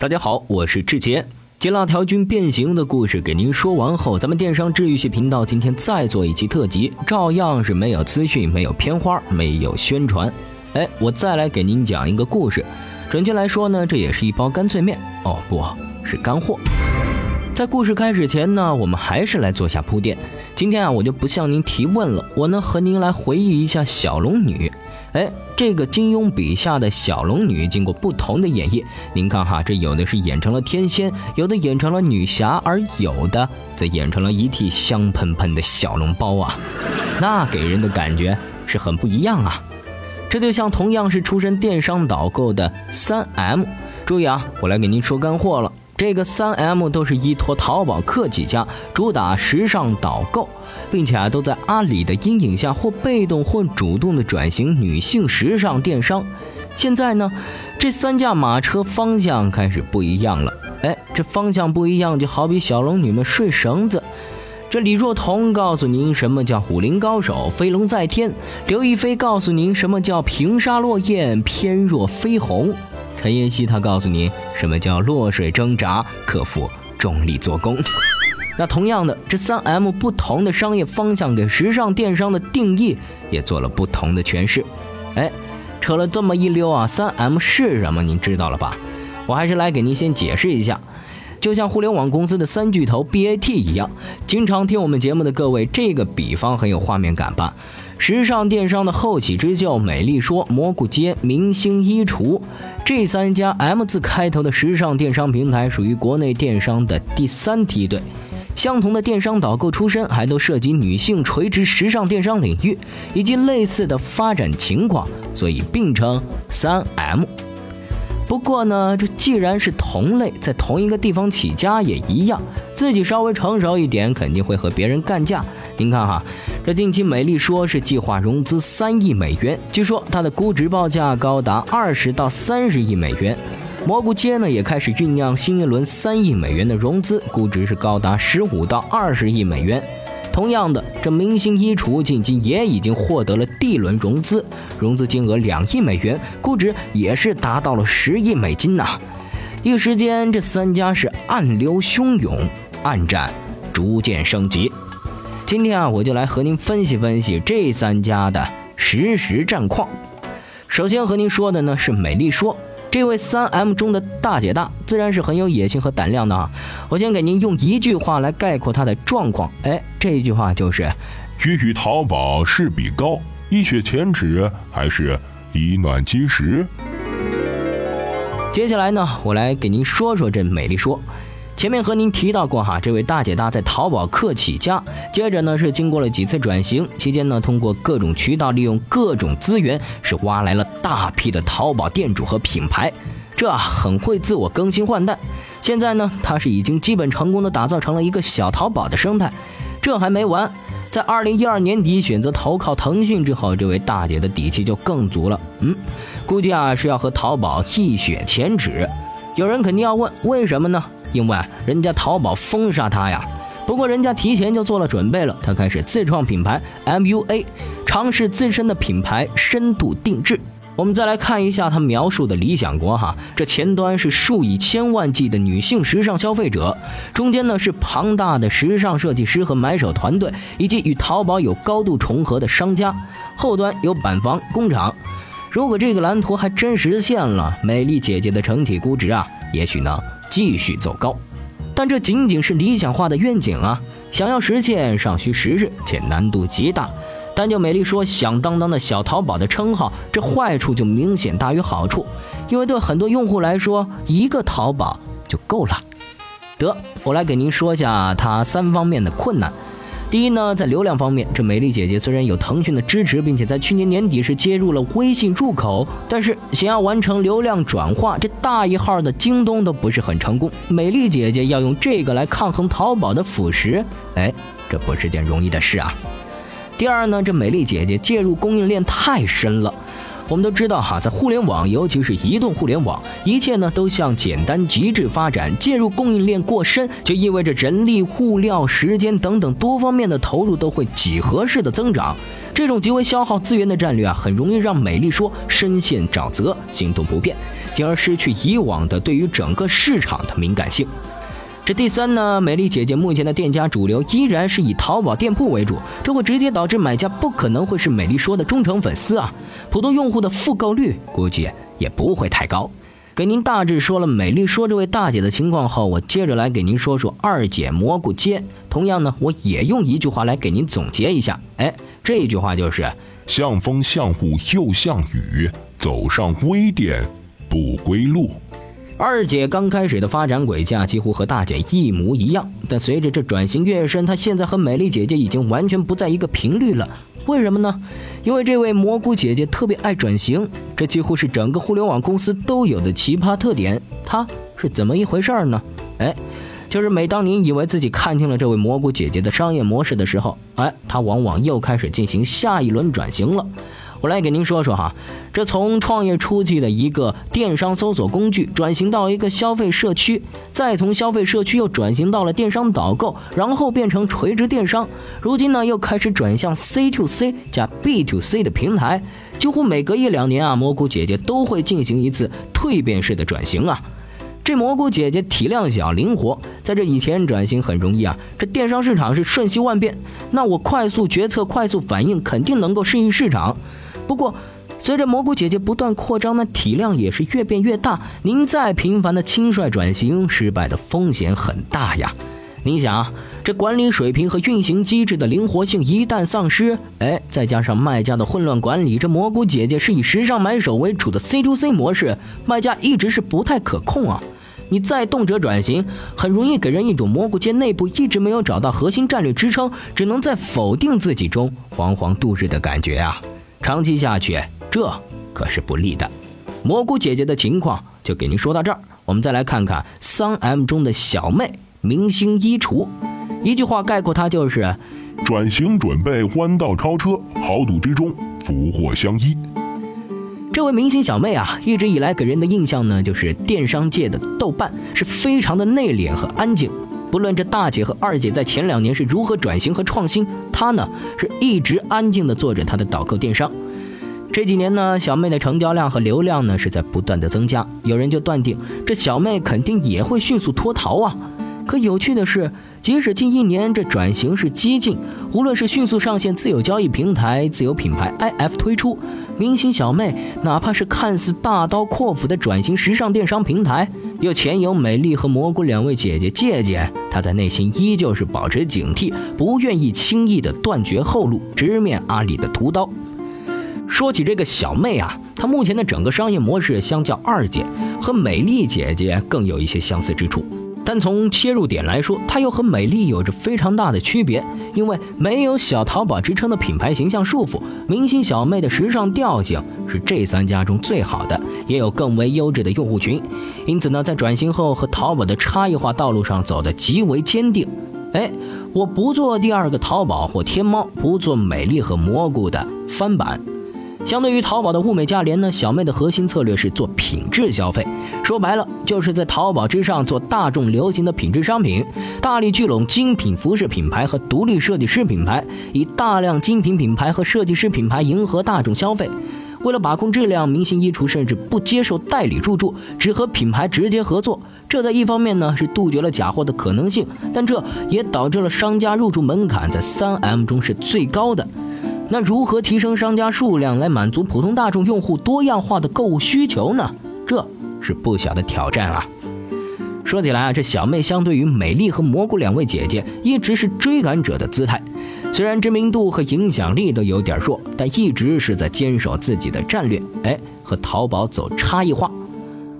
大家好，我是志杰。接辣条君变形的故事给您说完后，咱们电商治愈系频道今天再做一期特辑，照样是没有资讯、没有片花、没有宣传。哎，我再来给您讲一个故事。准确来说呢，这也是一包干脆面哦，不是干货。在故事开始前呢，我们还是来做下铺垫。今天啊，我就不向您提问了，我呢和您来回忆一下小龙女。哎，这个金庸笔下的小龙女，经过不同的演绎，您看哈，这有的是演成了天仙，有的演成了女侠，而有的则演成了一屉香喷喷的小笼包啊，那给人的感觉是很不一样啊。这就像同样是出身电商导购的三 M，注意啊，我来给您说干货了。这个三 M 都是依托淘宝客起家，主打时尚导购，并且啊都在阿里的阴影下或被动或主动的转型女性时尚电商。现在呢，这三驾马车方向开始不一样了。哎，这方向不一样，就好比小龙女们睡绳子。这李若彤告诉您什么叫武林高手飞龙在天，刘亦菲告诉您什么叫平沙落雁翩若飞鸿。陈妍希她告诉你什么叫落水挣扎，克服重力做工。那同样的，这三 M 不同的商业方向给时尚电商的定义也做了不同的诠释。哎，扯了这么一溜啊，三 M 是什么？您知道了吧？我还是来给您先解释一下。就像互联网公司的三巨头 BAT 一样，经常听我们节目的各位，这个比方很有画面感吧？时尚电商的后起之秀美丽说、蘑菇街、明星衣橱，这三家 M 字开头的时尚电商平台属于国内电商的第三梯队。相同的电商导购出身，还都涉及女性垂直时尚电商领域以及类似的发展情况，所以并称三 M。不过呢，这既然是同类，在同一个地方起家也一样，自己稍微成熟一点，肯定会和别人干架。您看哈，这近期美丽说是计划融资三亿美元，据说它的估值报价高达二十到三十亿美元。蘑菇街呢也开始酝酿新一轮三亿美元的融资，估值是高达十五到二十亿美元。同样的，这明星衣橱近期也已经获得了 D 轮融资，融资金额两亿美元，估值也是达到了十亿美金呐。一时间，这三家是暗流汹涌，暗战逐渐升级。今天啊，我就来和您分析分析这三家的实时战况。首先和您说的呢是美丽说。这位三 M 中的大姐大，自然是很有野心和胆量的啊！我先给您用一句话来概括她的状况，哎，这一句话就是：“鱼与淘宝是比高，一雪前耻还是以卵击石。”接下来呢，我来给您说说这美丽说。前面和您提到过哈，这位大姐大在淘宝客起家，接着呢是经过了几次转型，期间呢通过各种渠道，利用各种资源，是挖来了大批的淘宝店主和品牌，这很会自我更新换代。现在呢，她是已经基本成功的打造成了一个小淘宝的生态。这还没完，在二零一二年底选择投靠腾讯之后，这位大姐的底气就更足了。嗯，估计啊是要和淘宝一雪前耻。有人肯定要问，为什么呢？因为人家淘宝封杀他呀，不过人家提前就做了准备了，他开始自创品牌 MUA，尝试自身的品牌深度定制。我们再来看一下他描述的理想国哈，这前端是数以千万计的女性时尚消费者，中间呢是庞大的时尚设计师和买手团队，以及与淘宝有高度重合的商家，后端有板房工厂。如果这个蓝图还真实现了，美丽姐姐的整体估值啊，也许呢。继续走高，但这仅仅是理想化的愿景啊！想要实现尚需时日，且难度极大。单就美丽说响当当的小淘宝的称号，这坏处就明显大于好处，因为对很多用户来说，一个淘宝就够了。得，我来给您说一下它三方面的困难。第一呢，在流量方面，这美丽姐姐虽然有腾讯的支持，并且在去年年底是接入了微信入口，但是想要完成流量转化，这大一号的京东都不是很成功。美丽姐姐要用这个来抗衡淘宝的腐蚀，哎，这不是件容易的事啊。第二呢，这美丽姐姐介入供应链太深了。我们都知道哈，在互联网，尤其是移动互联网，一切呢都向简单极致发展。介入供应链过深，就意味着人力、物料、时间等等多方面的投入都会几何式的增长。这种极为消耗资源的战略啊，很容易让美丽说深陷沼泽，行动不便，进而失去以往的对于整个市场的敏感性。这第三呢，美丽姐姐目前的店家主流依然是以淘宝店铺为主，这会直接导致买家不可能会是美丽说的忠诚粉丝啊，普通用户的复购率估计也不会太高。给您大致说了美丽说这位大姐的情况后，我接着来给您说说二姐蘑菇街。同样呢，我也用一句话来给您总结一下，哎，这句话就是像风像雾又像雨，走上微店不归路。二姐刚开始的发展轨迹啊，几乎和大姐一模一样，但随着这转型越深，她现在和美丽姐姐已经完全不在一个频率了。为什么呢？因为这位蘑菇姐姐特别爱转型，这几乎是整个互联网公司都有的奇葩特点。她是怎么一回事儿呢？哎，就是每当您以为自己看清了这位蘑菇姐姐的商业模式的时候，哎，她往往又开始进行下一轮转型了。我来给您说说哈，这从创业初期的一个电商搜索工具，转型到一个消费社区，再从消费社区又转型到了电商导购，然后变成垂直电商，如今呢又开始转向 C to C 加 B to C 的平台，几乎每隔一两年啊，蘑菇姐姐都会进行一次蜕变式的转型啊。这蘑菇姐姐体量小、灵活，在这以前转型很容易啊。这电商市场是瞬息万变，那我快速决策、快速反应，肯定能够适应市场。不过，随着蘑菇姐姐不断扩张，那体量也是越变越大。您再频繁的轻率转型，失败的风险很大呀。你想，这管理水平和运行机制的灵活性一旦丧失，哎，再加上卖家的混乱管理，这蘑菇姐姐是以时尚买手为主的 C to C 模式，卖家一直是不太可控啊。你再动辄转型，很容易给人一种蘑菇街内部一直没有找到核心战略支撑，只能在否定自己中惶惶度日的感觉啊。长期下去，这可是不利的。蘑菇姐姐的情况就给您说到这儿，我们再来看看三 M 中的小妹明星衣橱。一句话概括她就是：转型准备弯道超车，豪赌之中福祸相依。这位明星小妹啊，一直以来给人的印象呢，就是电商界的豆瓣，是非常的内敛和安静。不论这大姐和二姐在前两年是如何转型和创新，她呢是一直安静的做着她的导购电商。这几年呢，小妹的成交量和流量呢是在不断的增加，有人就断定这小妹肯定也会迅速脱逃啊。可有趣的是，即使近一年这转型是激进，无论是迅速上线自有交易平台、自有品牌 IF 推出，明星小妹哪怕是看似大刀阔斧的转型时尚电商平台，又前有美丽和蘑菇两位姐姐借鉴，她在内心依旧是保持警惕，不愿意轻易的断绝后路，直面阿里的屠刀。说起这个小妹啊，她目前的整个商业模式相较二姐和美丽姐姐更有一些相似之处。但从切入点来说，它又和美丽有着非常大的区别。因为没有小淘宝之称的品牌形象束缚，明星小妹的时尚调性是这三家中最好的，也有更为优质的用户群。因此呢，在转型后和淘宝的差异化道路上走得极为坚定。哎，我不做第二个淘宝或天猫，不做美丽和蘑菇的翻版。相对于淘宝的物美价廉呢，小妹的核心策略是做品质消费。说白了，就是在淘宝之上做大众流行的品质商品，大力聚拢精品服饰品牌和独立设计师品牌，以大量精品品牌和设计师品牌迎合大众消费。为了把控质量，明星衣橱甚至不接受代理入驻，只和品牌直接合作。这在一方面呢是杜绝了假货的可能性，但这也导致了商家入驻门槛在三 M 中是最高的。那如何提升商家数量来满足普通大众用户多样化的购物需求呢？这是不小的挑战啊！说起来啊，这小妹相对于美丽和蘑菇两位姐姐，一直是追赶者的姿态。虽然知名度和影响力都有点弱，但一直是在坚守自己的战略，哎，和淘宝走差异化。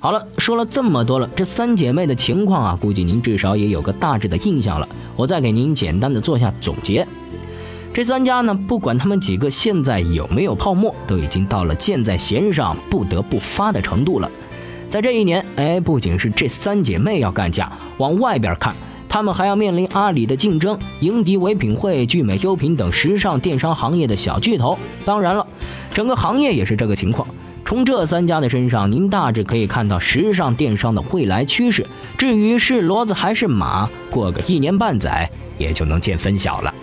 好了，说了这么多了，这三姐妹的情况啊，估计您至少也有个大致的印象了。我再给您简单的做下总结。这三家呢，不管他们几个现在有没有泡沫，都已经到了箭在弦上不得不发的程度了。在这一年，哎，不仅是这三姐妹要干架，往外边看，他们还要面临阿里的竞争，迎敌唯品会、聚美优品等时尚电商行业的小巨头。当然了，整个行业也是这个情况。从这三家的身上，您大致可以看到时尚电商的未来趋势。至于是骡子还是马，过个一年半载也就能见分晓了。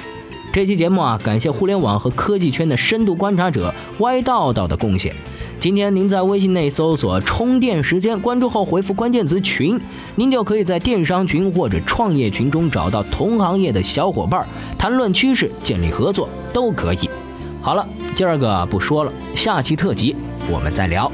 这期节目啊，感谢互联网和科技圈的深度观察者歪道道的贡献。今天您在微信内搜索“充电时间”，关注后回复关键词“群”，您就可以在电商群或者创业群中找到同行业的小伙伴，谈论趋势、建立合作都可以。好了，今儿个不说了，下期特辑我们再聊。